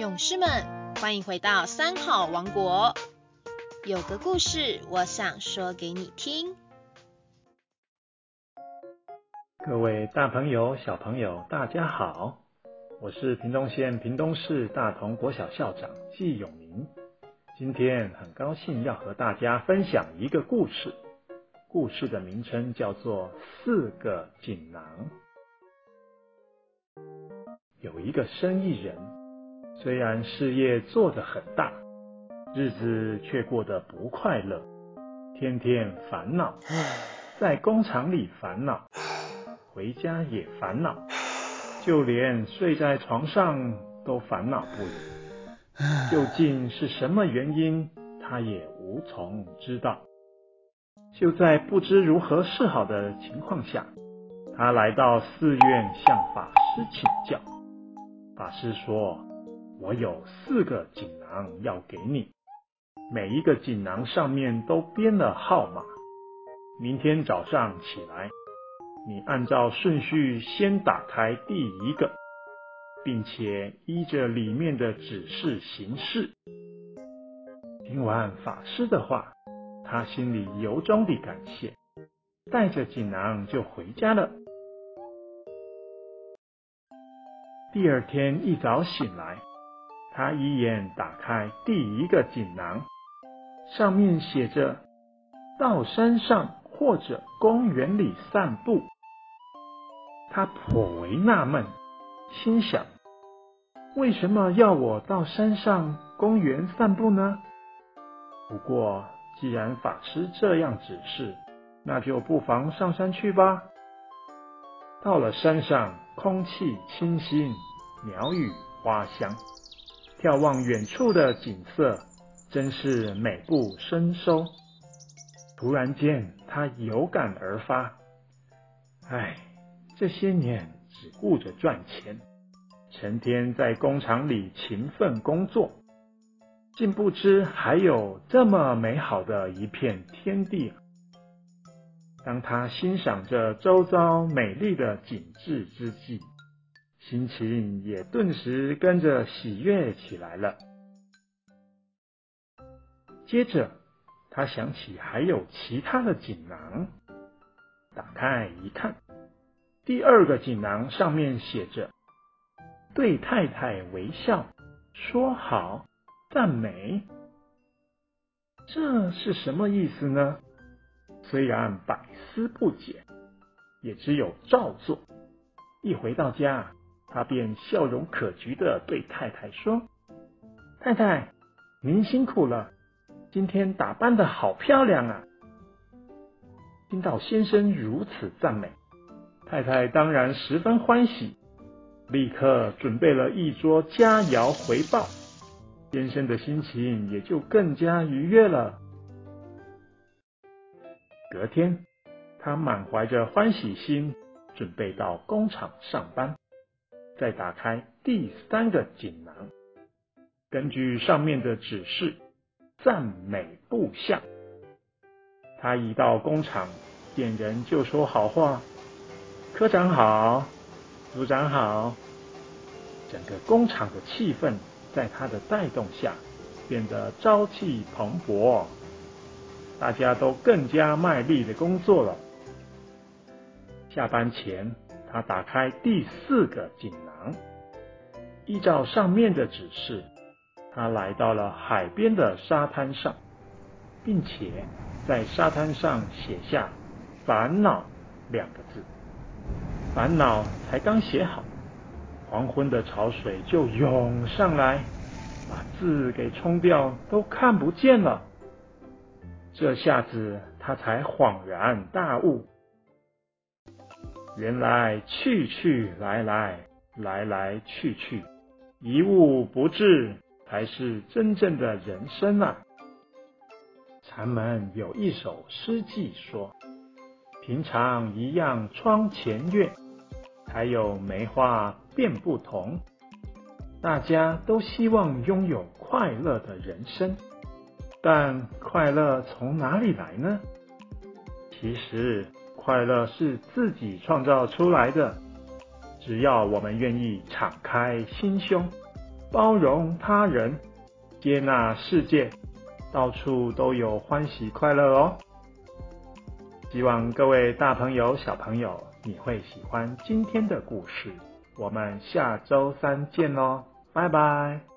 勇士们，欢迎回到三好王国。有个故事，我想说给你听。各位大朋友、小朋友，大家好，我是屏东县屏东市大同国小校长季永明。今天很高兴要和大家分享一个故事，故事的名称叫做《四个锦囊》。有一个生意人，虽然事业做得很大，日子却过得不快乐，天天烦恼，在工厂里烦恼，回家也烦恼，就连睡在床上都烦恼不已。究竟是什么原因，他也无从知道。就在不知如何是好的情况下，他来到寺院向法师请教。法师说：“我有四个锦囊要给你，每一个锦囊上面都编了号码。明天早上起来，你按照顺序先打开第一个，并且依着里面的指示行事。”听完法师的话，他心里由衷地感谢，带着锦囊就回家了。第二天一早醒来，他一眼打开第一个锦囊，上面写着“到山上或者公园里散步”。他颇为纳闷，心想：为什么要我到山上、公园散步呢？不过既然法师这样指示，那就不妨上山去吧。到了山上，空气清新，鸟语花香，眺望远处的景色，真是美不胜收。突然间，他有感而发：唉，这些年只顾着赚钱，成天在工厂里勤奋工作，竟不知还有这么美好的一片天地。当他欣赏着周遭美丽的景致之际，心情也顿时跟着喜悦起来了。接着，他想起还有其他的锦囊，打开一看，第二个锦囊上面写着“对太太微笑，说好，赞美”，这是什么意思呢？虽然百思不解，也只有照做。一回到家，他便笑容可掬的对太太说：“太太，您辛苦了，今天打扮的好漂亮啊！”听到先生如此赞美，太太当然十分欢喜，立刻准备了一桌佳肴回报，先生的心情也就更加愉悦了。隔天，他满怀着欢喜心，准备到工厂上班。再打开第三个锦囊，根据上面的指示，赞美部下。他一到工厂，见人就说好话：“科长好，组长好。”整个工厂的气氛在他的带动下，变得朝气蓬勃。大家都更加卖力的工作了。下班前，他打开第四个锦囊，依照上面的指示，他来到了海边的沙滩上，并且在沙滩上写下“烦恼”两个字。烦恼才刚写好，黄昏的潮水就涌上来，把字给冲掉，都看不见了。这下子他才恍然大悟，原来去去来来，来来去去，一物不至，才是真正的人生啊！禅门有一首诗记说：“平常一样窗前月，还有梅花便不同。”大家都希望拥有快乐的人生。但快乐从哪里来呢？其实快乐是自己创造出来的，只要我们愿意敞开心胸，包容他人，接纳世界，到处都有欢喜快乐哦。希望各位大朋友、小朋友，你会喜欢今天的故事。我们下周三见喽，拜拜。